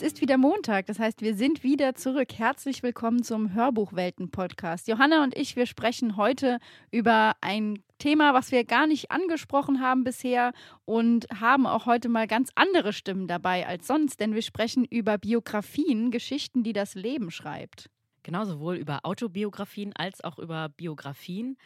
Es ist wieder Montag, das heißt, wir sind wieder zurück. Herzlich willkommen zum Hörbuchwelten-Podcast. Johanna und ich, wir sprechen heute über ein Thema, was wir gar nicht angesprochen haben bisher und haben auch heute mal ganz andere Stimmen dabei als sonst, denn wir sprechen über Biografien, Geschichten, die das Leben schreibt. Genau, sowohl über Autobiografien als auch über Biografien.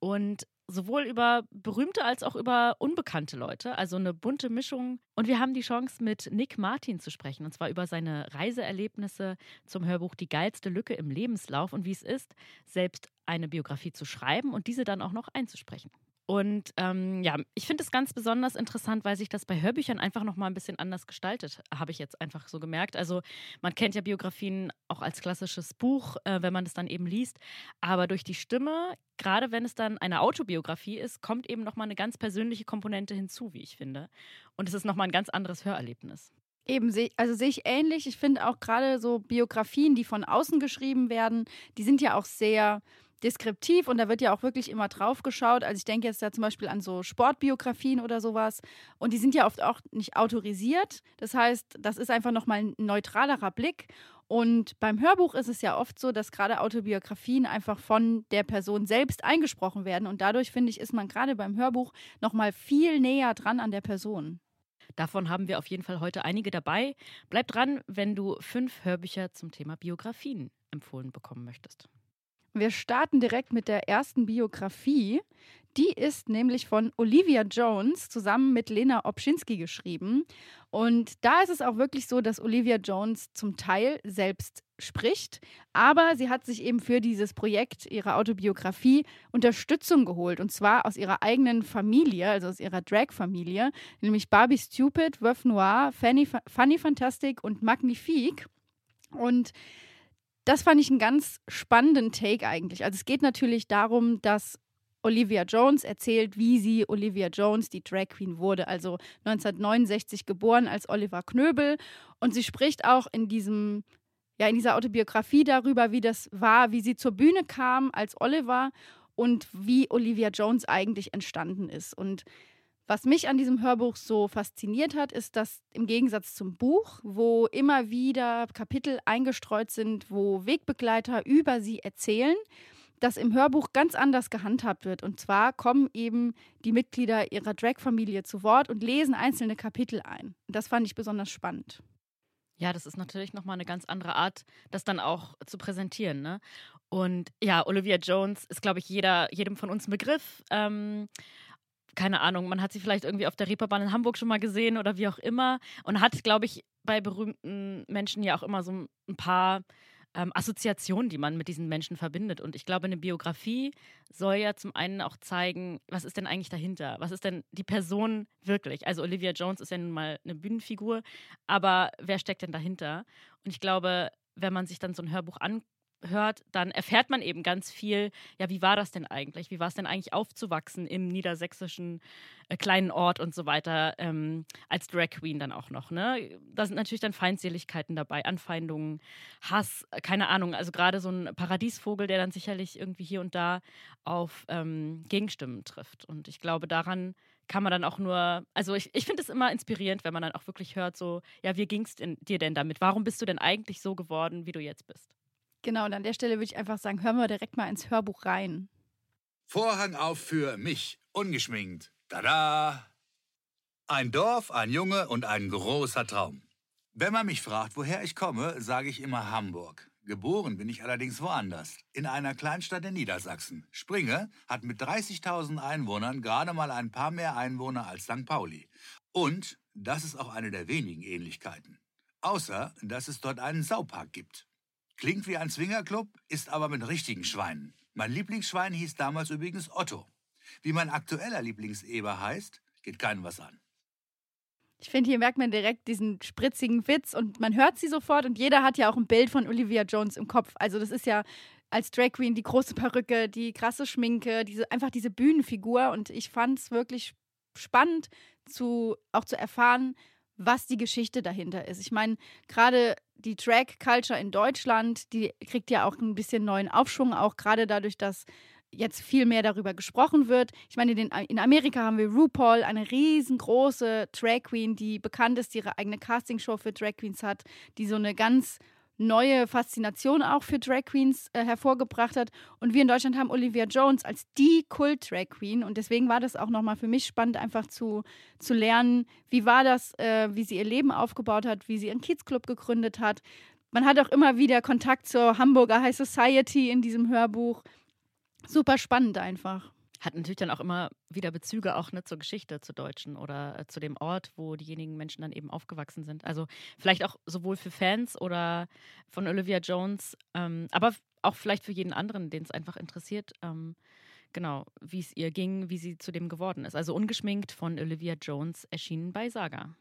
Und sowohl über berühmte als auch über unbekannte Leute. Also eine bunte Mischung. Und wir haben die Chance, mit Nick Martin zu sprechen. Und zwar über seine Reiseerlebnisse zum Hörbuch Die geilste Lücke im Lebenslauf und wie es ist, selbst eine Biografie zu schreiben und diese dann auch noch einzusprechen. Und ähm, ja, ich finde es ganz besonders interessant, weil sich das bei Hörbüchern einfach nochmal ein bisschen anders gestaltet, habe ich jetzt einfach so gemerkt. Also man kennt ja Biografien auch als klassisches Buch, äh, wenn man es dann eben liest. Aber durch die Stimme, gerade wenn es dann eine Autobiografie ist, kommt eben nochmal eine ganz persönliche Komponente hinzu, wie ich finde. Und es ist nochmal ein ganz anderes Hörerlebnis. Eben, also sehe ich ähnlich. Ich finde auch gerade so Biografien, die von außen geschrieben werden, die sind ja auch sehr deskriptiv und da wird ja auch wirklich immer drauf geschaut. Also ich denke jetzt da zum Beispiel an so Sportbiografien oder sowas und die sind ja oft auch nicht autorisiert. Das heißt, das ist einfach nochmal ein neutralerer Blick. Und beim Hörbuch ist es ja oft so, dass gerade Autobiografien einfach von der Person selbst eingesprochen werden. Und dadurch, finde ich, ist man gerade beim Hörbuch nochmal viel näher dran an der Person. Davon haben wir auf jeden Fall heute einige dabei. Bleib dran, wenn du fünf Hörbücher zum Thema Biografien empfohlen bekommen möchtest. Wir starten direkt mit der ersten Biografie. Die ist nämlich von Olivia Jones zusammen mit Lena Obschinski geschrieben. Und da ist es auch wirklich so, dass Olivia Jones zum Teil selbst spricht, aber sie hat sich eben für dieses Projekt, ihre Autobiografie, Unterstützung geholt. Und zwar aus ihrer eigenen Familie, also aus ihrer Drag-Familie, nämlich Barbie Stupid, Veuve Noir, Fanny, Funny Fantastic und Magnifique. Und das fand ich einen ganz spannenden Take eigentlich. Also es geht natürlich darum, dass Olivia Jones erzählt, wie sie Olivia Jones, die Drag Queen, wurde. Also 1969 geboren als Oliver Knöbel. Und sie spricht auch in diesem, ja, in dieser Autobiografie darüber, wie das war, wie sie zur Bühne kam als Oliver und wie Olivia Jones eigentlich entstanden ist. Und was mich an diesem Hörbuch so fasziniert hat, ist, dass im Gegensatz zum Buch, wo immer wieder Kapitel eingestreut sind, wo Wegbegleiter über sie erzählen, das im Hörbuch ganz anders gehandhabt wird. Und zwar kommen eben die Mitglieder ihrer Drag-Familie zu Wort und lesen einzelne Kapitel ein. Das fand ich besonders spannend. Ja, das ist natürlich nochmal eine ganz andere Art, das dann auch zu präsentieren. Ne? Und ja, Olivia Jones ist, glaube ich, jeder, jedem von uns ein Begriff. Ähm, keine Ahnung, man hat sie vielleicht irgendwie auf der Reeperbahn in Hamburg schon mal gesehen oder wie auch immer und hat, glaube ich, bei berühmten Menschen ja auch immer so ein paar ähm, Assoziationen, die man mit diesen Menschen verbindet. Und ich glaube, eine Biografie soll ja zum einen auch zeigen, was ist denn eigentlich dahinter? Was ist denn die Person wirklich? Also Olivia Jones ist ja nun mal eine Bühnenfigur, aber wer steckt denn dahinter? Und ich glaube, wenn man sich dann so ein Hörbuch anguckt, hört, dann erfährt man eben ganz viel, ja, wie war das denn eigentlich? Wie war es denn eigentlich aufzuwachsen im niedersächsischen äh, kleinen Ort und so weiter, ähm, als Drag Queen dann auch noch, ne? Da sind natürlich dann Feindseligkeiten dabei, Anfeindungen, Hass, äh, keine Ahnung, also gerade so ein Paradiesvogel, der dann sicherlich irgendwie hier und da auf ähm, Gegenstimmen trifft. Und ich glaube, daran kann man dann auch nur, also ich, ich finde es immer inspirierend, wenn man dann auch wirklich hört, so, ja, wie ging es dir denn damit? Warum bist du denn eigentlich so geworden, wie du jetzt bist? Genau, und an der Stelle würde ich einfach sagen, hören wir direkt mal ins Hörbuch rein. Vorhang auf für mich, ungeschminkt. Tada! Ein Dorf, ein Junge und ein großer Traum. Wenn man mich fragt, woher ich komme, sage ich immer Hamburg. Geboren bin ich allerdings woanders, in einer Kleinstadt in Niedersachsen. Springe hat mit 30.000 Einwohnern gerade mal ein paar mehr Einwohner als St. Pauli. Und das ist auch eine der wenigen Ähnlichkeiten. Außer, dass es dort einen Saupark gibt. Klingt wie ein Zwingerclub, ist aber mit richtigen Schweinen. Mein Lieblingsschwein hieß damals übrigens Otto. Wie mein aktueller Lieblingseber heißt, geht keinem was an. Ich finde, hier merkt man direkt diesen spritzigen Witz und man hört sie sofort und jeder hat ja auch ein Bild von Olivia Jones im Kopf. Also das ist ja als Drag Queen die große Perücke, die krasse Schminke, diese, einfach diese Bühnenfigur und ich fand es wirklich spannend, zu, auch zu erfahren, was die Geschichte dahinter ist. Ich meine, gerade die Drag Culture in Deutschland, die kriegt ja auch ein bisschen neuen Aufschwung, auch gerade dadurch, dass jetzt viel mehr darüber gesprochen wird. Ich meine, in, in Amerika haben wir RuPaul, eine riesengroße Drag Queen, die bekannt ist, die ihre eigene Castingshow für Drag Queens hat, die so eine ganz neue Faszination auch für Drag Queens äh, hervorgebracht hat. Und wir in Deutschland haben Olivia Jones als die Kult-Drag Queen. Und deswegen war das auch nochmal für mich spannend, einfach zu, zu lernen, wie war das, äh, wie sie ihr Leben aufgebaut hat, wie sie ihren Kids-Club gegründet hat. Man hat auch immer wieder Kontakt zur Hamburger High Society in diesem Hörbuch. Super spannend einfach hat natürlich dann auch immer wieder Bezüge auch ne, zur Geschichte, zur Deutschen oder äh, zu dem Ort, wo diejenigen Menschen dann eben aufgewachsen sind. Also vielleicht auch sowohl für Fans oder von Olivia Jones, ähm, aber auch vielleicht für jeden anderen, den es einfach interessiert, ähm, genau, wie es ihr ging, wie sie zu dem geworden ist. Also ungeschminkt von Olivia Jones erschienen bei Saga.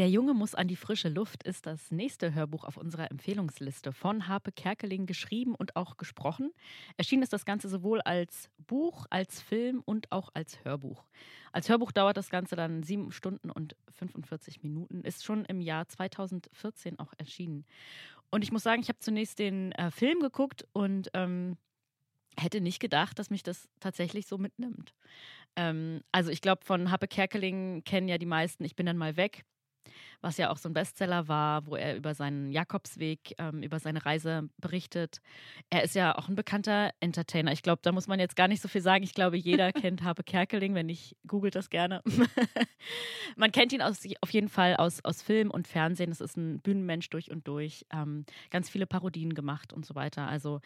Der Junge muss an die frische Luft ist das nächste Hörbuch auf unserer Empfehlungsliste von Harpe Kerkeling geschrieben und auch gesprochen. Erschienen ist das Ganze sowohl als Buch, als Film und auch als Hörbuch. Als Hörbuch dauert das Ganze dann sieben Stunden und 45 Minuten, ist schon im Jahr 2014 auch erschienen. Und ich muss sagen, ich habe zunächst den äh, Film geguckt und ähm, hätte nicht gedacht, dass mich das tatsächlich so mitnimmt. Ähm, also ich glaube, von Happe Kerkeling kennen ja die meisten Ich bin dann mal weg was ja auch so ein Bestseller war, wo er über seinen Jakobsweg, ähm, über seine Reise berichtet. Er ist ja auch ein bekannter Entertainer. Ich glaube, da muss man jetzt gar nicht so viel sagen. Ich glaube, jeder kennt Habe Kerkeling, wenn nicht, googelt das gerne. man kennt ihn aus, auf jeden Fall aus, aus Film und Fernsehen. Es ist ein Bühnenmensch durch und durch. Ähm, ganz viele Parodien gemacht und so weiter. Also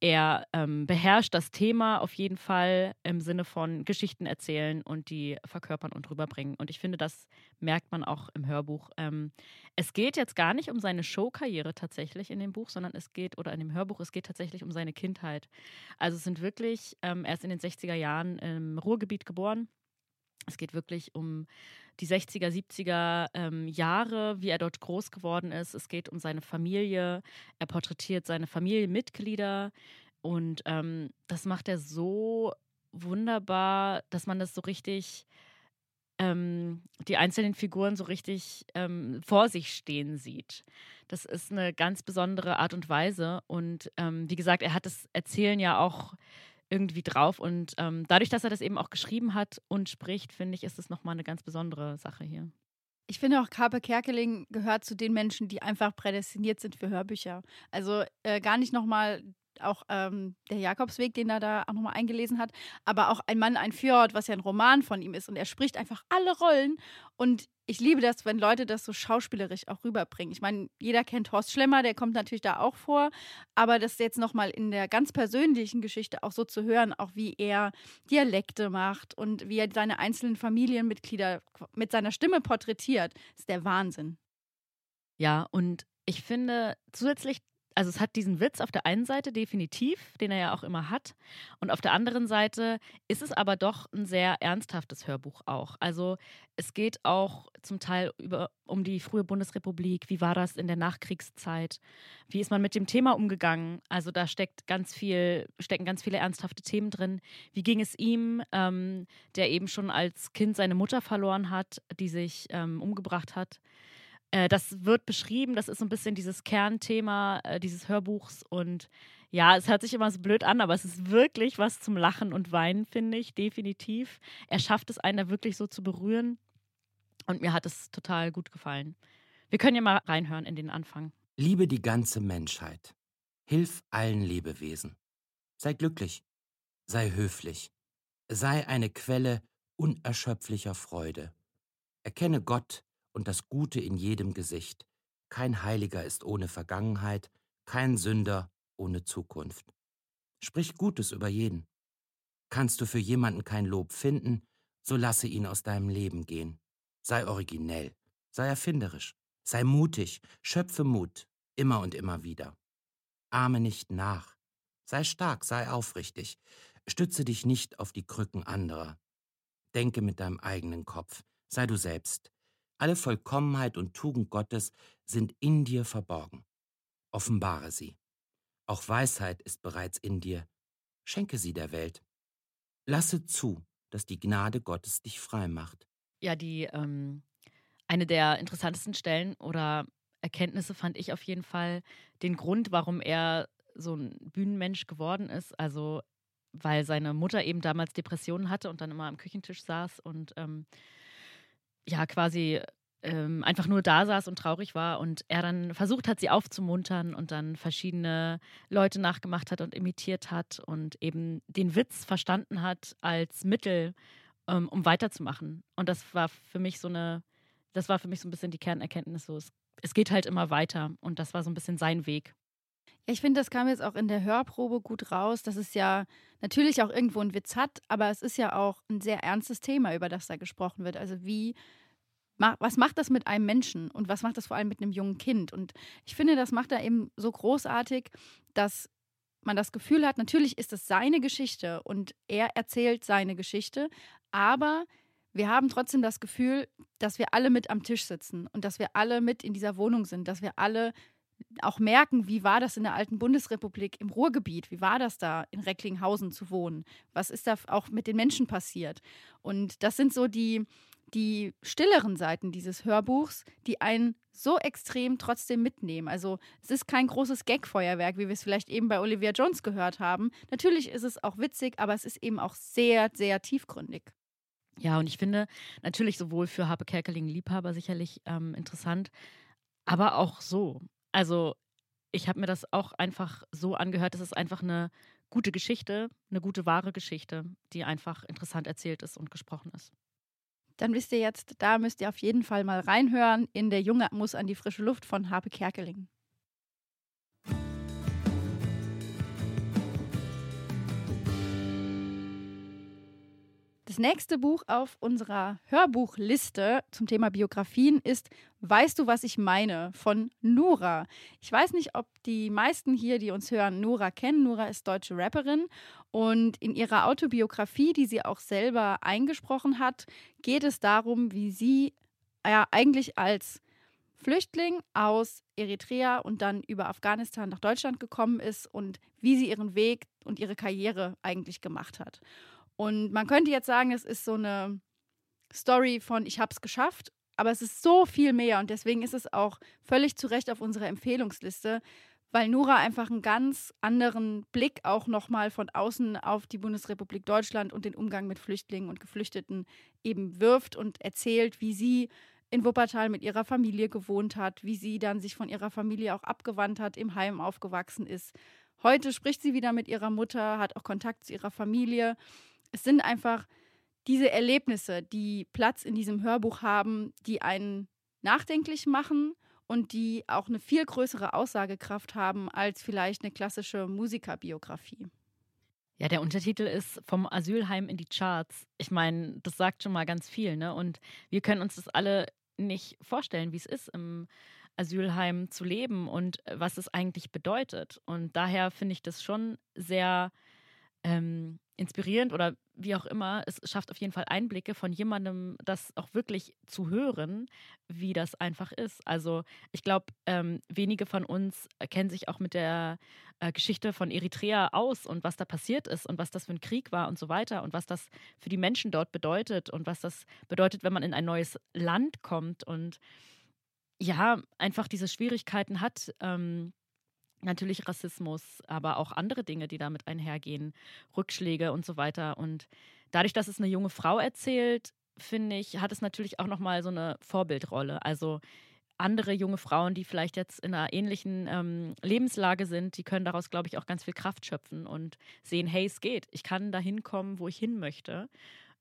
er ähm, beherrscht das Thema auf jeden Fall im Sinne von Geschichten erzählen und die verkörpern und rüberbringen. Und ich finde, das merkt man auch im Hörbuch. Ähm, es geht jetzt gar nicht um seine Showkarriere tatsächlich in dem Buch, sondern es geht, oder in dem Hörbuch, es geht tatsächlich um seine Kindheit. Also es sind wirklich, ähm, er ist in den 60er Jahren im Ruhrgebiet geboren. Es geht wirklich um die 60er, 70er ähm, Jahre, wie er dort groß geworden ist. Es geht um seine Familie. Er porträtiert seine Familienmitglieder. Und ähm, das macht er so wunderbar, dass man das so richtig, ähm, die einzelnen Figuren so richtig ähm, vor sich stehen sieht. Das ist eine ganz besondere Art und Weise. Und ähm, wie gesagt, er hat das Erzählen ja auch irgendwie drauf. Und ähm, dadurch, dass er das eben auch geschrieben hat und spricht, finde ich, ist es nochmal eine ganz besondere Sache hier. Ich finde auch, Carpe Kerkeling gehört zu den Menschen, die einfach prädestiniert sind für Hörbücher. Also äh, gar nicht nochmal auch ähm, der Jakobsweg, den er da auch nochmal eingelesen hat, aber auch Ein Mann, ein Fjord, was ja ein Roman von ihm ist. Und er spricht einfach alle Rollen. Und ich liebe das, wenn Leute das so schauspielerisch auch rüberbringen. Ich meine, jeder kennt Horst Schlemmer, der kommt natürlich da auch vor, aber das jetzt nochmal in der ganz persönlichen Geschichte auch so zu hören, auch wie er Dialekte macht und wie er seine einzelnen Familienmitglieder mit seiner Stimme porträtiert, ist der Wahnsinn. Ja, und ich finde zusätzlich also es hat diesen Witz auf der einen Seite definitiv, den er ja auch immer hat. Und auf der anderen Seite ist es aber doch ein sehr ernsthaftes Hörbuch auch. Also es geht auch zum Teil über, um die frühe Bundesrepublik. Wie war das in der Nachkriegszeit? Wie ist man mit dem Thema umgegangen? Also da steckt ganz viel, stecken ganz viele ernsthafte Themen drin. Wie ging es ihm, ähm, der eben schon als Kind seine Mutter verloren hat, die sich ähm, umgebracht hat? Äh, das wird beschrieben, das ist so ein bisschen dieses Kernthema äh, dieses Hörbuchs und ja, es hört sich immer so blöd an, aber es ist wirklich was zum Lachen und Weinen, finde ich, definitiv. Er schafft es, einen da wirklich so zu berühren und mir hat es total gut gefallen. Wir können ja mal reinhören in den Anfang. Liebe die ganze Menschheit. Hilf allen Lebewesen. Sei glücklich. Sei höflich. Sei eine Quelle unerschöpflicher Freude. Erkenne Gott und das Gute in jedem Gesicht. Kein Heiliger ist ohne Vergangenheit, kein Sünder ohne Zukunft. Sprich Gutes über jeden. Kannst du für jemanden kein Lob finden, so lasse ihn aus deinem Leben gehen. Sei originell, sei erfinderisch, sei mutig, schöpfe Mut, immer und immer wieder. Ahme nicht nach, sei stark, sei aufrichtig, stütze dich nicht auf die Krücken anderer. Denke mit deinem eigenen Kopf, sei du selbst, alle Vollkommenheit und Tugend Gottes sind in dir verborgen. Offenbare sie. Auch Weisheit ist bereits in dir. Schenke sie der Welt. Lasse zu, dass die Gnade Gottes dich frei macht. Ja, die ähm, eine der interessantesten Stellen oder Erkenntnisse fand ich auf jeden Fall den Grund, warum er so ein Bühnenmensch geworden ist. Also weil seine Mutter eben damals Depressionen hatte und dann immer am Küchentisch saß und ähm, ja quasi ähm, einfach nur da saß und traurig war und er dann versucht hat, sie aufzumuntern und dann verschiedene Leute nachgemacht hat und imitiert hat und eben den Witz verstanden hat als Mittel, ähm, um weiterzumachen. Und das war für mich so eine, das war für mich so ein bisschen die Kernerkenntnis. So, es, es geht halt immer weiter und das war so ein bisschen sein Weg. Ich finde, das kam jetzt auch in der Hörprobe gut raus, dass es ja natürlich auch irgendwo einen Witz hat, aber es ist ja auch ein sehr ernstes Thema, über das da gesprochen wird. Also wie was macht das mit einem Menschen und was macht das vor allem mit einem jungen Kind? Und ich finde, das macht er eben so großartig, dass man das Gefühl hat, natürlich ist es seine Geschichte und er erzählt seine Geschichte, aber wir haben trotzdem das Gefühl, dass wir alle mit am Tisch sitzen und dass wir alle mit in dieser Wohnung sind, dass wir alle auch merken, wie war das in der alten Bundesrepublik im Ruhrgebiet? Wie war das da in Recklinghausen zu wohnen? Was ist da auch mit den Menschen passiert? Und das sind so die, die stilleren Seiten dieses Hörbuchs, die einen so extrem trotzdem mitnehmen. Also es ist kein großes Gag-Feuerwerk, wie wir es vielleicht eben bei Olivia Jones gehört haben. Natürlich ist es auch witzig, aber es ist eben auch sehr, sehr tiefgründig. Ja, und ich finde natürlich sowohl für Harpe Kerkeling-Liebhaber sicherlich ähm, interessant, aber auch so. Also ich habe mir das auch einfach so angehört, es ist einfach eine gute Geschichte, eine gute wahre Geschichte, die einfach interessant erzählt ist und gesprochen ist dann wisst ihr jetzt, da müsst ihr auf jeden Fall mal reinhören in Der Junge muss an die frische Luft von Harpe Kerkeling. Das nächste Buch auf unserer Hörbuchliste zum Thema Biografien ist Weißt du, was ich meine? von Nura. Ich weiß nicht, ob die meisten hier, die uns hören, Nura kennen. Nura ist deutsche Rapperin und in ihrer Autobiografie, die sie auch selber eingesprochen hat, geht es darum, wie sie ja eigentlich als Flüchtling aus Eritrea und dann über Afghanistan nach Deutschland gekommen ist und wie sie ihren Weg und ihre Karriere eigentlich gemacht hat. Und man könnte jetzt sagen, es ist so eine Story von ich habe es geschafft, aber es ist so viel mehr und deswegen ist es auch völlig zu Recht auf unserer Empfehlungsliste, weil Nora einfach einen ganz anderen Blick auch nochmal von außen auf die Bundesrepublik Deutschland und den Umgang mit Flüchtlingen und Geflüchteten eben wirft und erzählt, wie sie in Wuppertal mit ihrer Familie gewohnt hat, wie sie dann sich von ihrer Familie auch abgewandt hat, im Heim aufgewachsen ist. Heute spricht sie wieder mit ihrer Mutter, hat auch Kontakt zu ihrer Familie es sind einfach diese Erlebnisse, die Platz in diesem Hörbuch haben, die einen nachdenklich machen und die auch eine viel größere Aussagekraft haben als vielleicht eine klassische Musikerbiografie. Ja, der Untertitel ist vom Asylheim in die Charts. Ich meine, das sagt schon mal ganz viel, ne? Und wir können uns das alle nicht vorstellen, wie es ist, im Asylheim zu leben und was es eigentlich bedeutet. Und daher finde ich das schon sehr ähm, inspirierend oder wie auch immer. Es schafft auf jeden Fall Einblicke von jemandem, das auch wirklich zu hören, wie das einfach ist. Also ich glaube, ähm, wenige von uns kennen sich auch mit der äh, Geschichte von Eritrea aus und was da passiert ist und was das für ein Krieg war und so weiter und was das für die Menschen dort bedeutet und was das bedeutet, wenn man in ein neues Land kommt und ja, einfach diese Schwierigkeiten hat. Ähm, natürlich Rassismus, aber auch andere Dinge, die damit einhergehen, Rückschläge und so weiter. Und dadurch, dass es eine junge Frau erzählt, finde ich, hat es natürlich auch nochmal so eine Vorbildrolle. Also andere junge Frauen, die vielleicht jetzt in einer ähnlichen ähm, Lebenslage sind, die können daraus, glaube ich, auch ganz viel Kraft schöpfen und sehen, hey, es geht. Ich kann da hinkommen, wo ich hin möchte.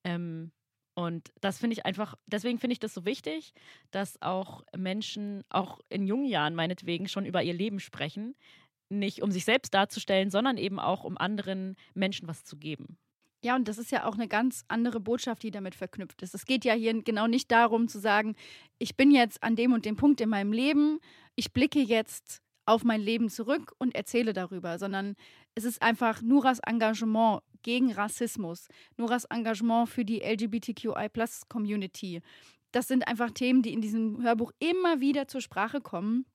Ähm, und das finde ich einfach, deswegen finde ich das so wichtig, dass auch Menschen, auch in jungen Jahren meinetwegen, schon über ihr Leben sprechen. Nicht um sich selbst darzustellen, sondern eben auch um anderen Menschen was zu geben. Ja, und das ist ja auch eine ganz andere Botschaft, die damit verknüpft ist. Es geht ja hier genau nicht darum zu sagen, ich bin jetzt an dem und dem Punkt in meinem Leben, ich blicke jetzt auf mein Leben zurück und erzähle darüber, sondern es ist einfach Nuras Engagement gegen Rassismus, Noras Engagement für die LGBTQI-Plus-Community. Das sind einfach Themen, die in diesem Hörbuch immer wieder zur Sprache kommen,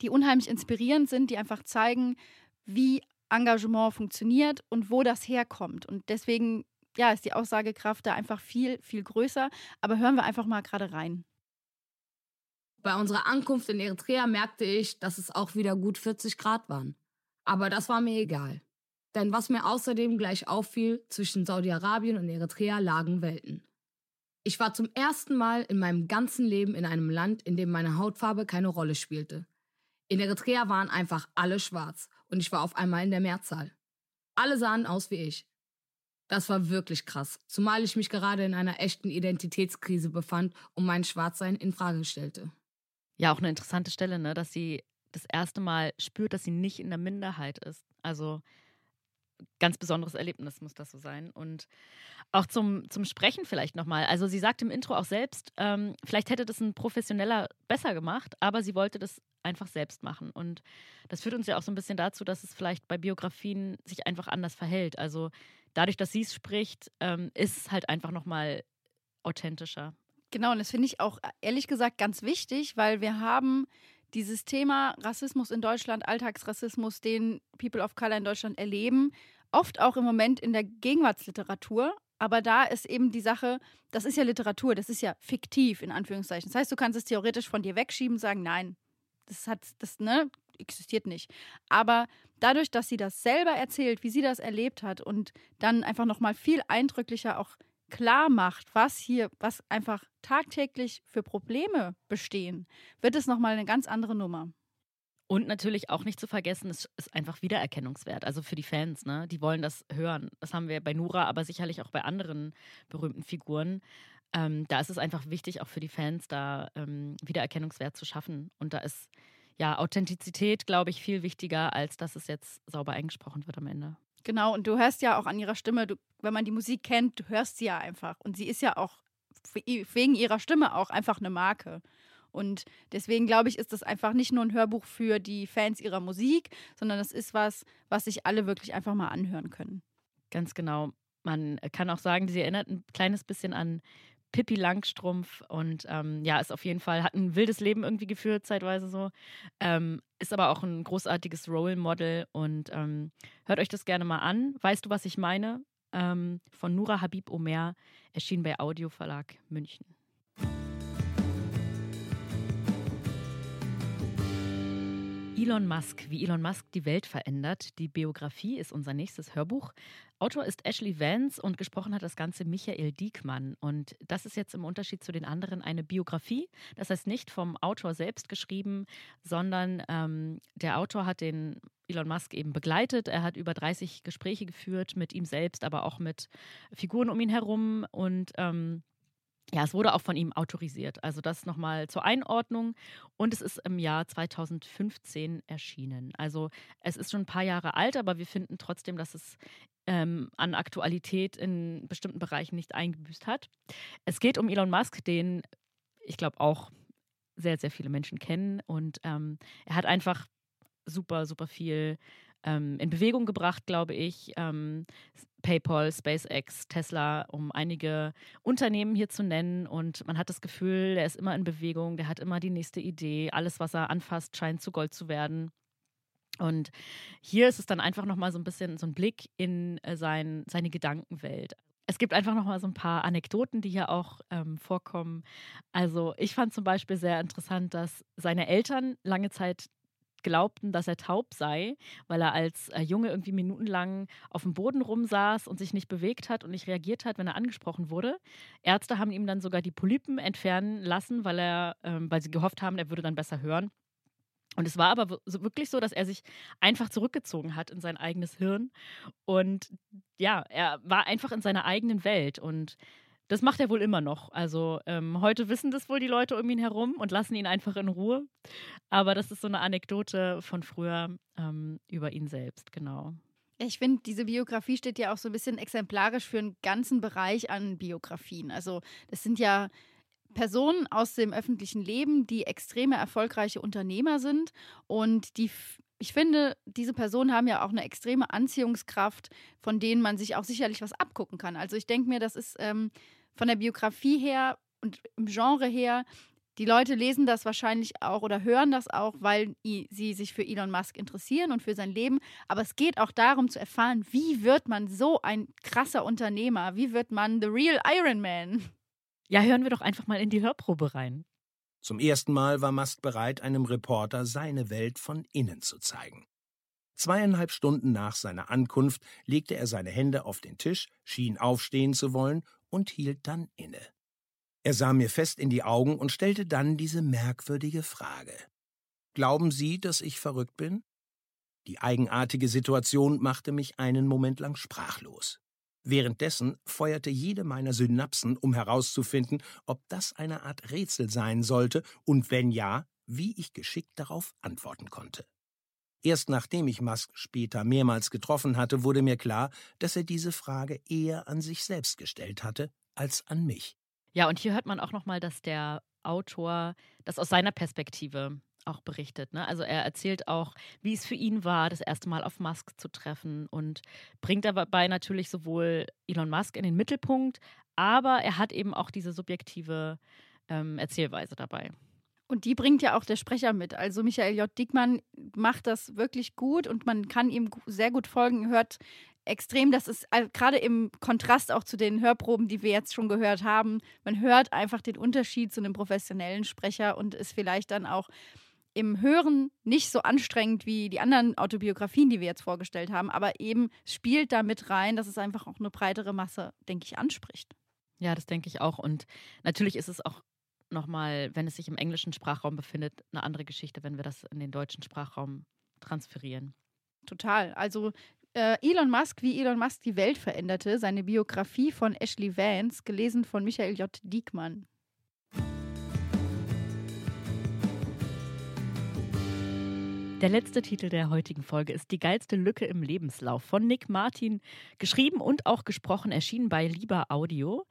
die unheimlich inspirierend sind, die einfach zeigen, wie Engagement funktioniert und wo das herkommt. Und deswegen ja, ist die Aussagekraft da einfach viel, viel größer. Aber hören wir einfach mal gerade rein. Bei unserer Ankunft in Eritrea merkte ich, dass es auch wieder gut 40 Grad waren. Aber das war mir egal. Denn was mir außerdem gleich auffiel, zwischen Saudi-Arabien und Eritrea lagen Welten. Ich war zum ersten Mal in meinem ganzen Leben in einem Land, in dem meine Hautfarbe keine Rolle spielte. In Eritrea waren einfach alle schwarz und ich war auf einmal in der Mehrzahl. Alle sahen aus wie ich. Das war wirklich krass, zumal ich mich gerade in einer echten Identitätskrise befand und mein Schwarzsein in Frage stellte. Ja, auch eine interessante Stelle, ne, dass sie das erste Mal spürt, dass sie nicht in der Minderheit ist. Also ganz besonderes Erlebnis muss das so sein. Und auch zum, zum Sprechen vielleicht nochmal. Also sie sagt im Intro auch selbst, ähm, vielleicht hätte das ein Professioneller besser gemacht, aber sie wollte das einfach selbst machen. Und das führt uns ja auch so ein bisschen dazu, dass es vielleicht bei Biografien sich einfach anders verhält. Also dadurch, dass sie es spricht, ähm, ist es halt einfach nochmal authentischer. Genau, und das finde ich auch ehrlich gesagt ganz wichtig, weil wir haben dieses Thema Rassismus in Deutschland, Alltagsrassismus, den People of Color in Deutschland erleben, oft auch im Moment in der Gegenwartsliteratur. Aber da ist eben die Sache, das ist ja Literatur, das ist ja fiktiv in Anführungszeichen. Das heißt, du kannst es theoretisch von dir wegschieben und sagen, nein, das hat, das, ne, existiert nicht. Aber dadurch, dass sie das selber erzählt, wie sie das erlebt hat und dann einfach nochmal viel eindrücklicher auch klar macht, was hier, was einfach tagtäglich für Probleme bestehen, wird es nochmal eine ganz andere Nummer. Und natürlich auch nicht zu vergessen, es ist einfach Wiedererkennungswert. Also für die Fans, ne? Die wollen das hören. Das haben wir bei Nura, aber sicherlich auch bei anderen berühmten Figuren. Ähm, da ist es einfach wichtig, auch für die Fans da ähm, Wiedererkennungswert zu schaffen. Und da ist ja Authentizität, glaube ich, viel wichtiger, als dass es jetzt sauber eingesprochen wird am Ende. Genau, und du hörst ja auch an ihrer Stimme, du, wenn man die Musik kennt, du hörst sie ja einfach. Und sie ist ja auch wegen ihrer Stimme auch einfach eine Marke. Und deswegen glaube ich, ist das einfach nicht nur ein Hörbuch für die Fans ihrer Musik, sondern es ist was, was sich alle wirklich einfach mal anhören können. Ganz genau. Man kann auch sagen, sie erinnert ein kleines bisschen an Pippi Langstrumpf und ähm, ja, ist auf jeden Fall, hat ein wildes Leben irgendwie geführt, zeitweise so. Ähm, ist aber auch ein großartiges Role Model und ähm, hört euch das gerne mal an. Weißt du, was ich meine? Ähm, von Nura Habib Omer, erschien bei Audio Verlag München. Elon Musk, wie Elon Musk die Welt verändert. Die Biografie ist unser nächstes Hörbuch. Autor ist Ashley Vance und gesprochen hat das Ganze Michael Diekmann. Und das ist jetzt im Unterschied zu den anderen eine Biografie. Das heißt nicht vom Autor selbst geschrieben, sondern ähm, der Autor hat den Elon Musk eben begleitet. Er hat über 30 Gespräche geführt mit ihm selbst, aber auch mit Figuren um ihn herum und ähm, ja, es wurde auch von ihm autorisiert. Also das nochmal zur Einordnung. Und es ist im Jahr 2015 erschienen. Also es ist schon ein paar Jahre alt, aber wir finden trotzdem, dass es ähm, an Aktualität in bestimmten Bereichen nicht eingebüßt hat. Es geht um Elon Musk, den ich glaube auch sehr, sehr viele Menschen kennen. Und ähm, er hat einfach super, super viel ähm, in Bewegung gebracht, glaube ich. Ähm, PayPal, SpaceX, Tesla, um einige Unternehmen hier zu nennen. Und man hat das Gefühl, der ist immer in Bewegung, der hat immer die nächste Idee. Alles, was er anfasst, scheint zu Gold zu werden. Und hier ist es dann einfach nochmal so ein bisschen so ein Blick in äh, sein, seine Gedankenwelt. Es gibt einfach nochmal so ein paar Anekdoten, die hier auch ähm, vorkommen. Also ich fand zum Beispiel sehr interessant, dass seine Eltern lange Zeit glaubten, dass er taub sei, weil er als äh, Junge irgendwie minutenlang auf dem Boden rumsaß und sich nicht bewegt hat und nicht reagiert hat, wenn er angesprochen wurde. Ärzte haben ihm dann sogar die Polypen entfernen lassen, weil er, ähm, weil sie gehofft haben, er würde dann besser hören. Und es war aber wirklich so, dass er sich einfach zurückgezogen hat in sein eigenes Hirn. Und ja, er war einfach in seiner eigenen Welt. Und das macht er wohl immer noch. Also ähm, heute wissen das wohl die Leute um ihn herum und lassen ihn einfach in Ruhe. Aber das ist so eine Anekdote von früher ähm, über ihn selbst, genau. Ich finde, diese Biografie steht ja auch so ein bisschen exemplarisch für einen ganzen Bereich an Biografien. Also das sind ja Personen aus dem öffentlichen Leben, die extreme erfolgreiche Unternehmer sind und die ich finde, diese Personen haben ja auch eine extreme Anziehungskraft, von denen man sich auch sicherlich was abgucken kann. Also ich denke mir, das ist ähm, von der Biografie her und im Genre her, die Leute lesen das wahrscheinlich auch oder hören das auch, weil sie sich für Elon Musk interessieren und für sein Leben. Aber es geht auch darum zu erfahren, wie wird man so ein krasser Unternehmer? Wie wird man the real Iron Man? Ja, hören wir doch einfach mal in die Hörprobe rein. Zum ersten Mal war Musk bereit, einem Reporter seine Welt von innen zu zeigen. Zweieinhalb Stunden nach seiner Ankunft legte er seine Hände auf den Tisch, schien aufstehen zu wollen und hielt dann inne. Er sah mir fest in die Augen und stellte dann diese merkwürdige Frage. Glauben Sie, dass ich verrückt bin? Die eigenartige Situation machte mich einen Moment lang sprachlos. Währenddessen feuerte jede meiner Synapsen, um herauszufinden, ob das eine Art Rätsel sein sollte und wenn ja, wie ich geschickt darauf antworten konnte. Erst nachdem ich Musk später mehrmals getroffen hatte, wurde mir klar, dass er diese Frage eher an sich selbst gestellt hatte als an mich. Ja, und hier hört man auch nochmal, dass der Autor das aus seiner Perspektive auch berichtet. Ne? Also er erzählt auch, wie es für ihn war, das erste Mal auf Musk zu treffen und bringt dabei natürlich sowohl Elon Musk in den Mittelpunkt, aber er hat eben auch diese subjektive ähm, Erzählweise dabei. Und die bringt ja auch der Sprecher mit. Also Michael J. Dickmann macht das wirklich gut und man kann ihm sehr gut folgen, hört extrem, das ist gerade im Kontrast auch zu den Hörproben, die wir jetzt schon gehört haben. Man hört einfach den Unterschied zu einem professionellen Sprecher und ist vielleicht dann auch im Hören nicht so anstrengend wie die anderen Autobiografien, die wir jetzt vorgestellt haben, aber eben spielt da mit rein, dass es einfach auch eine breitere Masse, denke ich, anspricht. Ja, das denke ich auch. Und natürlich ist es auch nochmal, wenn es sich im englischen Sprachraum befindet, eine andere Geschichte, wenn wir das in den deutschen Sprachraum transferieren. Total. Also äh, Elon Musk, wie Elon Musk die Welt veränderte, seine Biografie von Ashley Vance, gelesen von Michael J. Diekmann. Der letzte Titel der heutigen Folge ist Die geilste Lücke im Lebenslauf von Nick Martin, geschrieben und auch gesprochen, erschienen bei Lieber Audio.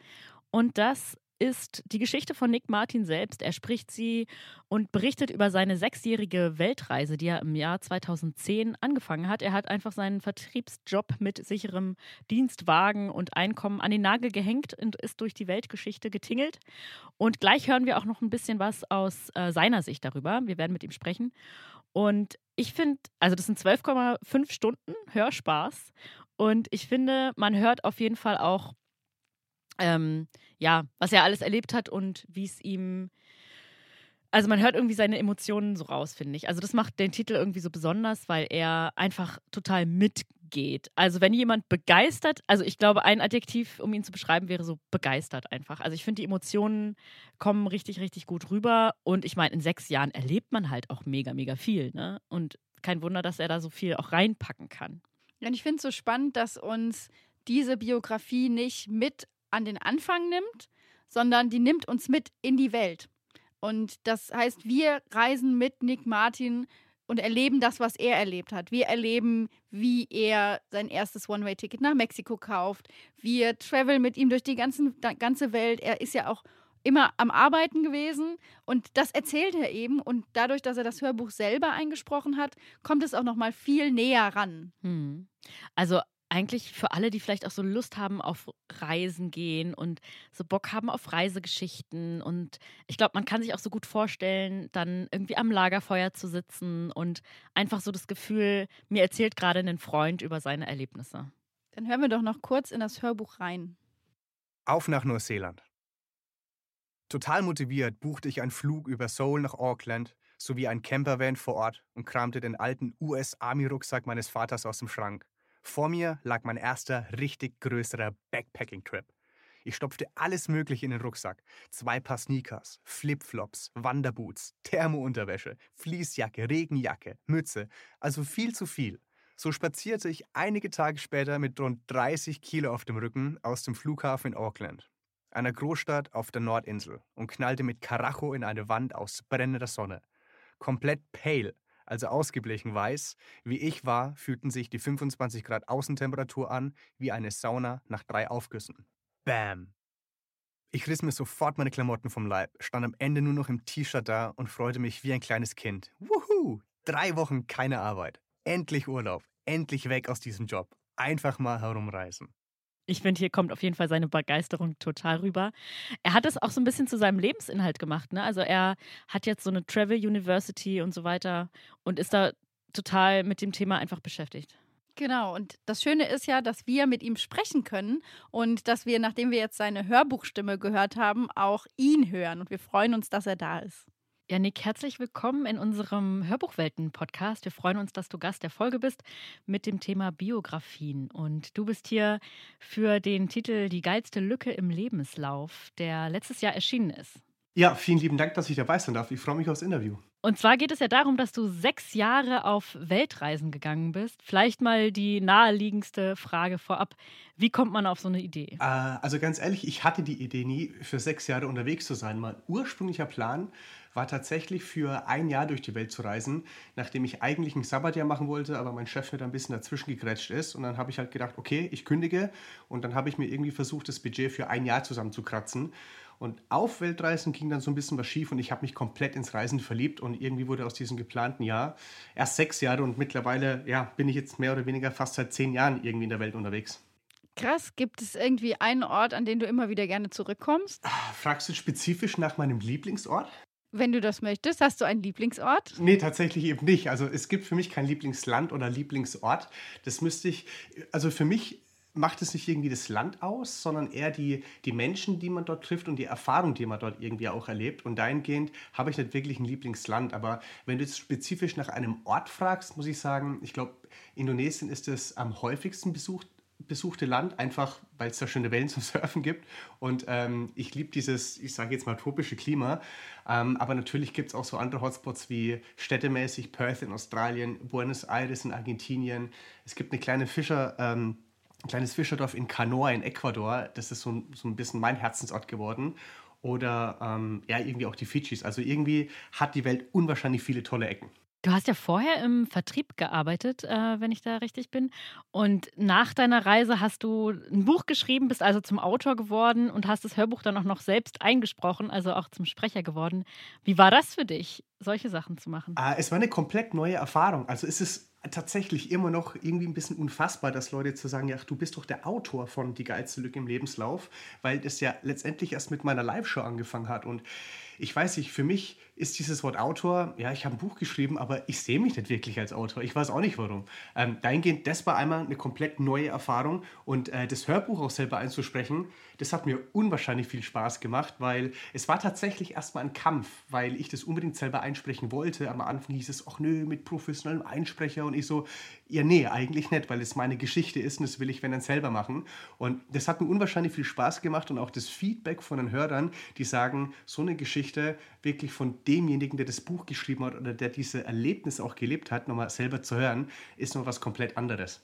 Und das ist die Geschichte von Nick Martin selbst. Er spricht sie und berichtet über seine sechsjährige Weltreise, die er im Jahr 2010 angefangen hat. Er hat einfach seinen Vertriebsjob mit sicherem Dienstwagen und Einkommen an den Nagel gehängt und ist durch die Weltgeschichte getingelt. Und gleich hören wir auch noch ein bisschen was aus äh, seiner Sicht darüber. Wir werden mit ihm sprechen. Und ich finde, also das sind 12,5 Stunden Hörspaß. Und ich finde, man hört auf jeden Fall auch, ähm, ja, was er alles erlebt hat und wie es ihm. Also man hört irgendwie seine Emotionen so raus, finde ich. Also das macht den Titel irgendwie so besonders, weil er einfach total mitgeht. Also wenn jemand begeistert, also ich glaube, ein Adjektiv, um ihn zu beschreiben, wäre so begeistert einfach. Also ich finde, die Emotionen kommen richtig, richtig gut rüber. Und ich meine, in sechs Jahren erlebt man halt auch mega, mega viel. Ne? Und kein Wunder, dass er da so viel auch reinpacken kann. Und ich finde es so spannend, dass uns diese Biografie nicht mit an den Anfang nimmt, sondern die nimmt uns mit in die Welt. Und das heißt, wir reisen mit Nick Martin und erleben das, was er erlebt hat. Wir erleben, wie er sein erstes One-Way-Ticket nach Mexiko kauft. Wir traveln mit ihm durch die ganzen, ganze Welt. Er ist ja auch immer am Arbeiten gewesen und das erzählt er eben und dadurch, dass er das Hörbuch selber eingesprochen hat, kommt es auch noch mal viel näher ran. Hm. Also eigentlich für alle, die vielleicht auch so Lust haben auf Reisen gehen und so Bock haben auf Reisegeschichten. Und ich glaube, man kann sich auch so gut vorstellen, dann irgendwie am Lagerfeuer zu sitzen und einfach so das Gefühl, mir erzählt gerade ein Freund über seine Erlebnisse. Dann hören wir doch noch kurz in das Hörbuch rein. Auf nach Neuseeland. Total motiviert buchte ich einen Flug über Seoul nach Auckland sowie ein Campervan vor Ort und kramte den alten US-Army-Rucksack meines Vaters aus dem Schrank. Vor mir lag mein erster richtig größerer Backpacking-Trip. Ich stopfte alles Mögliche in den Rucksack. Zwei Paar Sneakers, Flipflops, Wanderboots, Thermounterwäsche, Fließjacke, Regenjacke, Mütze. Also viel zu viel. So spazierte ich einige Tage später mit rund 30 Kilo auf dem Rücken aus dem Flughafen in Auckland, einer Großstadt auf der Nordinsel, und knallte mit Karacho in eine Wand aus brennender Sonne. Komplett pale, also ausgeblichen weiß, wie ich war, fühlten sich die 25 Grad Außentemperatur an wie eine Sauna nach drei Aufgüssen. Bam! Ich riss mir sofort meine Klamotten vom Leib, stand am Ende nur noch im T-Shirt da und freute mich wie ein kleines Kind. Wuhu! Drei Wochen keine Arbeit. Endlich Urlaub. Endlich weg aus diesem Job. Einfach mal herumreisen. Ich finde, hier kommt auf jeden Fall seine Begeisterung total rüber. Er hat es auch so ein bisschen zu seinem Lebensinhalt gemacht. Ne? Also er hat jetzt so eine Travel University und so weiter und ist da total mit dem Thema einfach beschäftigt. Genau, und das Schöne ist ja, dass wir mit ihm sprechen können und dass wir, nachdem wir jetzt seine Hörbuchstimme gehört haben, auch ihn hören. Und wir freuen uns, dass er da ist. Ja, Nick, herzlich willkommen in unserem Hörbuchwelten-Podcast. Wir freuen uns, dass du Gast der Folge bist mit dem Thema Biografien. Und du bist hier für den Titel Die geilste Lücke im Lebenslauf, der letztes Jahr erschienen ist. Ja, vielen lieben Dank, dass ich dabei sein darf. Ich freue mich aufs Interview. Und zwar geht es ja darum, dass du sechs Jahre auf Weltreisen gegangen bist. Vielleicht mal die naheliegendste Frage vorab. Wie kommt man auf so eine Idee? Äh, also ganz ehrlich, ich hatte die Idee nie, für sechs Jahre unterwegs zu sein. Mein ursprünglicher Plan war tatsächlich für ein Jahr durch die Welt zu reisen, nachdem ich eigentlich ein Sabbatjahr machen wollte, aber mein Chef mir da ein bisschen dazwischen gegrätscht ist. Und dann habe ich halt gedacht, okay, ich kündige. Und dann habe ich mir irgendwie versucht, das Budget für ein Jahr zusammenzukratzen. Und auf Weltreisen ging dann so ein bisschen was schief und ich habe mich komplett ins Reisen verliebt und irgendwie wurde aus diesem geplanten Jahr erst sechs Jahre und mittlerweile ja, bin ich jetzt mehr oder weniger fast seit zehn Jahren irgendwie in der Welt unterwegs. Krass, gibt es irgendwie einen Ort, an den du immer wieder gerne zurückkommst? Ah, fragst du spezifisch nach meinem Lieblingsort? Wenn du das möchtest, hast du einen Lieblingsort? Nee, tatsächlich eben nicht. Also es gibt für mich kein Lieblingsland oder Lieblingsort. Das müsste ich, also für mich macht es nicht irgendwie das Land aus, sondern eher die, die Menschen, die man dort trifft und die Erfahrung, die man dort irgendwie auch erlebt. Und dahingehend habe ich nicht wirklich ein Lieblingsland. Aber wenn du jetzt spezifisch nach einem Ort fragst, muss ich sagen, ich glaube, Indonesien ist das am häufigsten besucht, besuchte Land, einfach weil es da schöne Wellen zum Surfen gibt. Und ähm, ich liebe dieses, ich sage jetzt mal, tropische Klima. Ähm, aber natürlich gibt es auch so andere Hotspots wie städtemäßig Perth in Australien, Buenos Aires in Argentinien. Es gibt eine kleine Fischer. Ähm, ein kleines Fischerdorf in Canoa in Ecuador. Das ist so, so ein bisschen mein Herzensort geworden. Oder ähm, ja, irgendwie auch die Fidschis. Also irgendwie hat die Welt unwahrscheinlich viele tolle Ecken. Du hast ja vorher im Vertrieb gearbeitet, äh, wenn ich da richtig bin. Und nach deiner Reise hast du ein Buch geschrieben, bist also zum Autor geworden und hast das Hörbuch dann auch noch selbst eingesprochen, also auch zum Sprecher geworden. Wie war das für dich, solche Sachen zu machen? Äh, es war eine komplett neue Erfahrung. Also es ist tatsächlich immer noch irgendwie ein bisschen unfassbar, dass Leute zu sagen, ja, du bist doch der Autor von Die geilste Lücke im Lebenslauf, weil das ja letztendlich erst mit meiner Live-Show angefangen hat. Und ich weiß nicht, für mich ist dieses Wort Autor, ja, ich habe ein Buch geschrieben, aber ich sehe mich nicht wirklich als Autor. Ich weiß auch nicht warum. Ähm, dahingehend, das war einmal eine komplett neue Erfahrung und äh, das Hörbuch auch selber einzusprechen, das hat mir unwahrscheinlich viel Spaß gemacht, weil es war tatsächlich erstmal ein Kampf, weil ich das unbedingt selber einsprechen wollte. Am Anfang hieß es, ach nö, mit professionellem Einsprecher und ich so, ja, nee, eigentlich nicht, weil es meine Geschichte ist und das will ich, wenn dann selber machen. Und das hat mir unwahrscheinlich viel Spaß gemacht und auch das Feedback von den Hörern, die sagen, so eine Geschichte wirklich von demjenigen, der das Buch geschrieben hat oder der diese Erlebnisse auch gelebt hat, nochmal selber zu hören, ist noch was komplett anderes.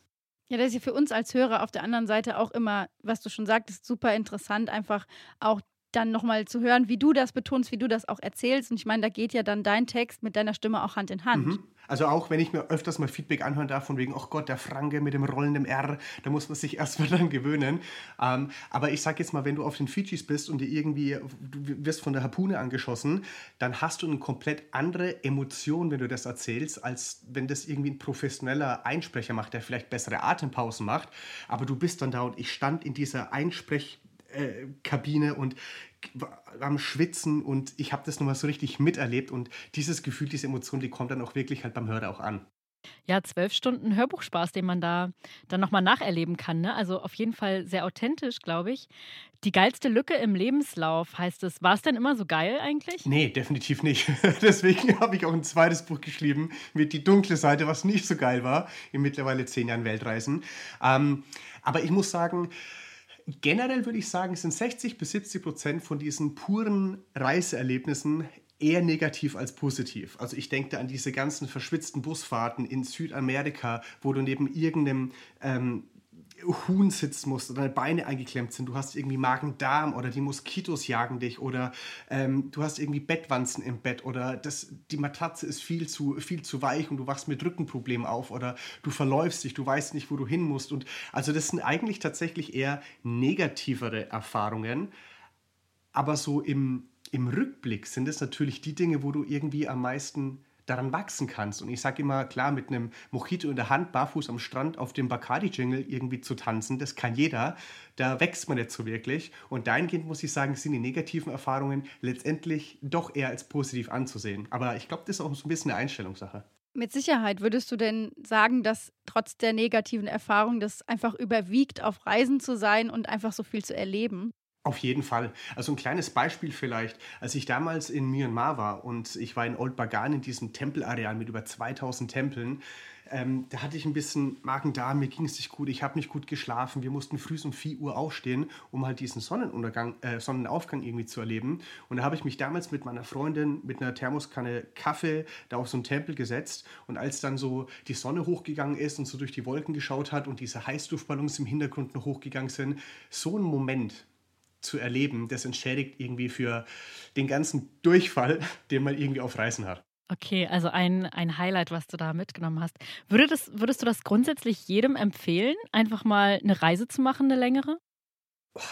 Ja, das ist ja für uns als Hörer auf der anderen Seite auch immer, was du schon sagtest, super interessant, einfach auch dann nochmal zu hören, wie du das betonst, wie du das auch erzählst. Und ich meine, da geht ja dann dein Text mit deiner Stimme auch Hand in Hand. Mhm. Also auch wenn ich mir öfters mal Feedback anhören darf, von wegen, ach Gott, der Franke mit dem rollenden R, da muss man sich erstmal dran gewöhnen. Ähm, aber ich sag jetzt mal, wenn du auf den Fidschis bist und dir irgendwie, du wirst von der Harpune angeschossen, dann hast du eine komplett andere Emotion, wenn du das erzählst, als wenn das irgendwie ein professioneller Einsprecher macht, der vielleicht bessere Atempausen macht. Aber du bist dann da und ich stand in dieser Einsprech- äh, Kabine und am Schwitzen und ich habe das nochmal so richtig miterlebt und dieses Gefühl, diese Emotion, die kommt dann auch wirklich halt beim Hörer auch an. Ja, zwölf Stunden Hörbuchspaß, den man da dann nochmal nacherleben kann. Ne? Also auf jeden Fall sehr authentisch, glaube ich. Die geilste Lücke im Lebenslauf heißt es. War es denn immer so geil eigentlich? Nee, definitiv nicht. Deswegen habe ich auch ein zweites Buch geschrieben mit Die dunkle Seite, was nicht so geil war, in mittlerweile zehn Jahren Weltreisen. Ähm, aber ich muss sagen, generell würde ich sagen, sind 60 bis 70 Prozent von diesen puren Reiseerlebnissen eher negativ als positiv. Also ich denke an diese ganzen verschwitzten Busfahrten in Südamerika, wo du neben irgendeinem ähm, Huhn sitzen musst oder deine Beine eingeklemmt sind, du hast irgendwie Magen-Darm oder die Moskitos jagen dich oder ähm, du hast irgendwie Bettwanzen im Bett oder das, die Matratze ist viel zu, viel zu weich und du wachst mit Rückenproblemen auf oder du verläufst dich, du weißt nicht, wo du hin musst. Und also das sind eigentlich tatsächlich eher negativere Erfahrungen. Aber so im, im Rückblick sind es natürlich die Dinge, wo du irgendwie am meisten daran wachsen kannst. Und ich sage immer, klar, mit einem Mojito in der Hand, barfuß am Strand auf dem Bacardi-Jingle irgendwie zu tanzen, das kann jeder. Da wächst man nicht so wirklich. Und dahingehend muss ich sagen, sind die negativen Erfahrungen letztendlich doch eher als positiv anzusehen. Aber ich glaube, das ist auch so ein bisschen eine Einstellungssache. Mit Sicherheit würdest du denn sagen, dass trotz der negativen Erfahrung das einfach überwiegt, auf Reisen zu sein und einfach so viel zu erleben? Auf jeden Fall. Also ein kleines Beispiel vielleicht. Als ich damals in Myanmar war und ich war in Old Bagan in diesem Tempelareal mit über 2000 Tempeln, ähm, da hatte ich ein bisschen Magen-Darm, mir ging es nicht gut, ich habe nicht gut geschlafen. Wir mussten früh um 4 Uhr aufstehen, um halt diesen Sonnenuntergang, äh, Sonnenaufgang irgendwie zu erleben. Und da habe ich mich damals mit meiner Freundin mit einer Thermoskanne Kaffee da auf so einen Tempel gesetzt. Und als dann so die Sonne hochgegangen ist und so durch die Wolken geschaut hat und diese Heißluftballons im Hintergrund noch hochgegangen sind, so ein Moment, zu erleben, das entschädigt irgendwie für den ganzen Durchfall, den man irgendwie auf Reisen hat. Okay, also ein, ein Highlight, was du da mitgenommen hast. Würde das, würdest du das grundsätzlich jedem empfehlen, einfach mal eine Reise zu machen, eine längere?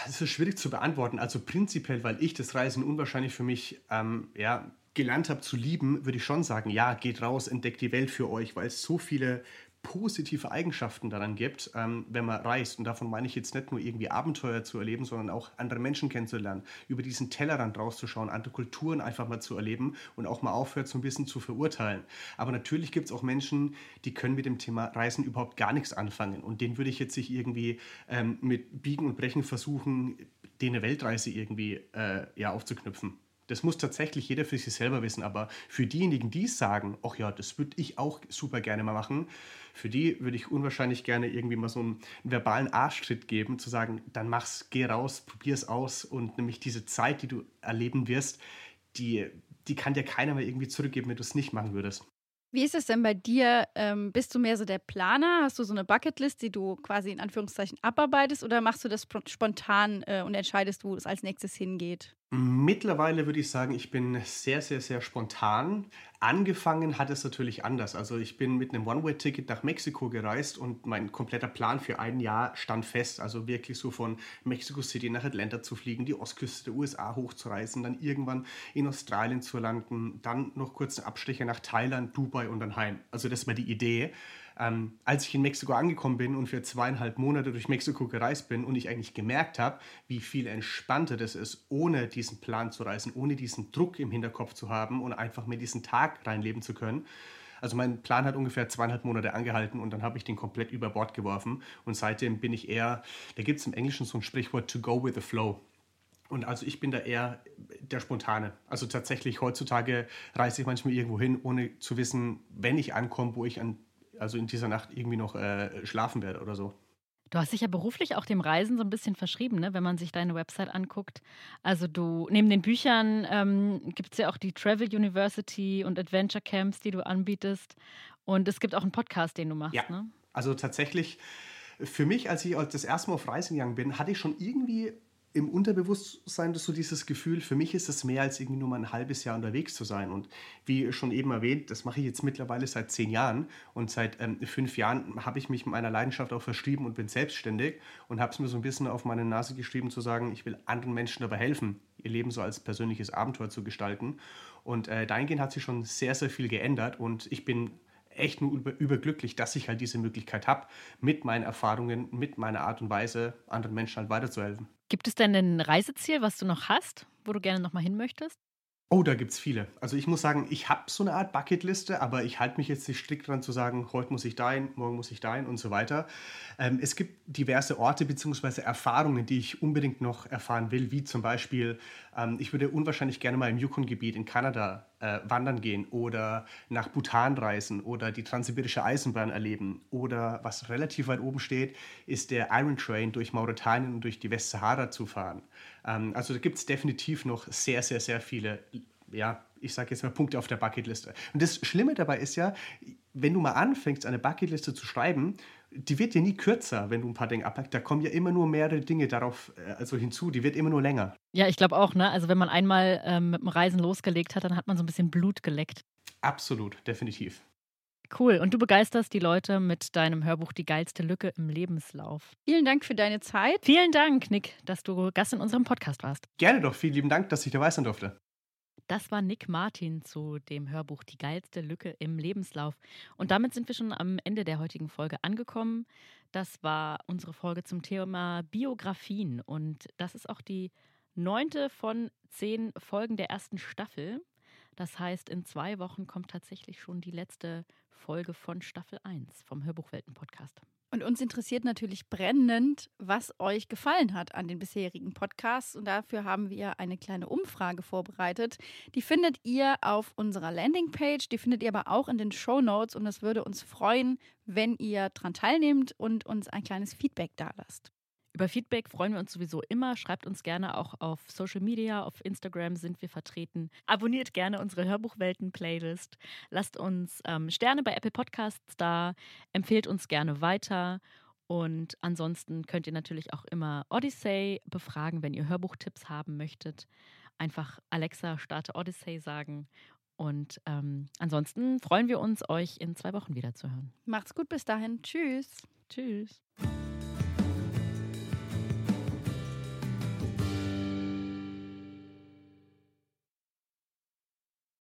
Das ist schwierig zu beantworten. Also prinzipiell, weil ich das Reisen unwahrscheinlich für mich ähm, ja, gelernt habe zu lieben, würde ich schon sagen, ja, geht raus, entdeckt die Welt für euch, weil es so viele positive Eigenschaften daran gibt, ähm, wenn man reist. Und davon meine ich jetzt nicht nur irgendwie Abenteuer zu erleben, sondern auch andere Menschen kennenzulernen, über diesen Tellerrand rauszuschauen, andere Kulturen einfach mal zu erleben und auch mal aufhört, so ein bisschen zu verurteilen. Aber natürlich gibt es auch Menschen, die können mit dem Thema Reisen überhaupt gar nichts anfangen. Und denen würde ich jetzt nicht irgendwie ähm, mit Biegen und Brechen versuchen, denen eine Weltreise irgendwie äh, ja, aufzuknüpfen. Das muss tatsächlich jeder für sich selber wissen. Aber für diejenigen, die sagen, ach ja, das würde ich auch super gerne mal machen, für die würde ich unwahrscheinlich gerne irgendwie mal so einen, verbalen Arschtritt geben, zu sagen, dann mach's, geh raus, probier's aus und nämlich diese Zeit, die du erleben wirst, die, die kann dir keiner mehr irgendwie zurückgeben, wenn du es nicht machen würdest. Wie ist es denn bei dir? Ähm, bist du mehr so der Planer? Hast du so eine Bucketlist, die du quasi in Anführungszeichen abarbeitest oder machst du das spontan äh, und entscheidest, wo es als nächstes hingeht? Mittlerweile würde ich sagen, ich bin sehr, sehr, sehr spontan. Angefangen hat es natürlich anders. Also ich bin mit einem One-Way-Ticket nach Mexiko gereist und mein kompletter Plan für ein Jahr stand fest. Also wirklich so von Mexico City nach Atlanta zu fliegen, die Ostküste der USA hochzureisen, dann irgendwann in Australien zu landen, dann noch kurz einen Abstecher nach Thailand, Dubai und dann heim. Also das war die Idee. Ähm, als ich in Mexiko angekommen bin und für zweieinhalb Monate durch Mexiko gereist bin und ich eigentlich gemerkt habe, wie viel entspannter das ist, ohne diesen Plan zu reisen, ohne diesen Druck im Hinterkopf zu haben und einfach mit diesen Tag reinleben zu können. Also mein Plan hat ungefähr zweieinhalb Monate angehalten und dann habe ich den komplett über Bord geworfen. Und seitdem bin ich eher, da gibt es im Englischen so ein Sprichwort, to go with the flow. Und also ich bin da eher der Spontane. Also tatsächlich heutzutage reise ich manchmal irgendwo hin, ohne zu wissen, wenn ich ankomme, wo ich an also in dieser Nacht irgendwie noch äh, schlafen werde oder so. Du hast dich ja beruflich auch dem Reisen so ein bisschen verschrieben, ne? wenn man sich deine Website anguckt. Also du, neben den Büchern ähm, gibt es ja auch die Travel University und Adventure Camps, die du anbietest. Und es gibt auch einen Podcast, den du machst. Ja, ne? also tatsächlich, für mich, als ich das erste Mal auf Reisen gegangen bin, hatte ich schon irgendwie im Unterbewusstsein so dieses Gefühl, für mich ist es mehr als irgendwie nur mal ein halbes Jahr unterwegs zu sein. Und wie schon eben erwähnt, das mache ich jetzt mittlerweile seit zehn Jahren. Und seit ähm, fünf Jahren habe ich mich meiner Leidenschaft auch verschrieben und bin selbstständig und habe es mir so ein bisschen auf meine Nase geschrieben, zu sagen, ich will anderen Menschen dabei helfen, ihr Leben so als persönliches Abenteuer zu gestalten. Und äh, dahingehend hat sich schon sehr, sehr viel geändert. Und ich bin echt nur über, überglücklich, dass ich halt diese Möglichkeit habe, mit meinen Erfahrungen, mit meiner Art und Weise anderen Menschen halt weiterzuhelfen. Gibt es denn ein Reiseziel, was du noch hast, wo du gerne nochmal hin möchtest? Oh, da gibt es viele. Also ich muss sagen, ich habe so eine Art Bucketliste, aber ich halte mich jetzt nicht strikt dran zu sagen, heute muss ich dahin, morgen muss ich dahin und so weiter. Ähm, es gibt diverse Orte bzw. Erfahrungen, die ich unbedingt noch erfahren will, wie zum Beispiel, ähm, ich würde unwahrscheinlich gerne mal im Yukon-Gebiet in Kanada äh, wandern gehen oder nach Bhutan reisen oder die transsibirische Eisenbahn erleben. Oder was relativ weit oben steht, ist der Iron Train durch Mauretanien und durch die Westsahara zu fahren. Ähm, also da gibt es definitiv noch sehr, sehr, sehr viele, ja, ich sage jetzt mal Punkte auf der Bucketliste. Und das Schlimme dabei ist ja, wenn du mal anfängst, eine Bucketliste zu schreiben, die wird ja nie kürzer, wenn du ein paar Dinge abhackst. Da kommen ja immer nur mehrere Dinge darauf äh, also hinzu. Die wird immer nur länger. Ja, ich glaube auch, ne? Also wenn man einmal ähm, mit dem Reisen losgelegt hat, dann hat man so ein bisschen Blut geleckt. Absolut, definitiv. Cool. Und du begeisterst die Leute mit deinem Hörbuch Die geilste Lücke im Lebenslauf. Vielen Dank für deine Zeit. Vielen Dank, Nick, dass du Gast in unserem Podcast warst. Gerne doch. Vielen lieben Dank, dass ich dabei sein durfte. Das war Nick Martin zu dem Hörbuch Die geilste Lücke im Lebenslauf. Und damit sind wir schon am Ende der heutigen Folge angekommen. Das war unsere Folge zum Thema Biografien. Und das ist auch die neunte von zehn Folgen der ersten Staffel. Das heißt, in zwei Wochen kommt tatsächlich schon die letzte Folge von Staffel 1 vom Hörbuchwelten-Podcast. Und uns interessiert natürlich brennend, was euch gefallen hat an den bisherigen Podcasts. Und dafür haben wir eine kleine Umfrage vorbereitet. Die findet ihr auf unserer Landingpage, die findet ihr aber auch in den Show Notes. Und es würde uns freuen, wenn ihr daran teilnehmt und uns ein kleines Feedback dalasst. Über Feedback freuen wir uns sowieso immer. Schreibt uns gerne auch auf Social Media, auf Instagram sind wir vertreten. Abonniert gerne unsere Hörbuchwelten-Playlist. Lasst uns ähm, Sterne bei Apple Podcasts da. Empfehlt uns gerne weiter. Und ansonsten könnt ihr natürlich auch immer Odyssey befragen, wenn ihr Hörbuchtipps haben möchtet. Einfach Alexa, starte Odyssey sagen. Und ähm, ansonsten freuen wir uns, euch in zwei Wochen wieder zu hören. Macht's gut bis dahin. Tschüss. Tschüss.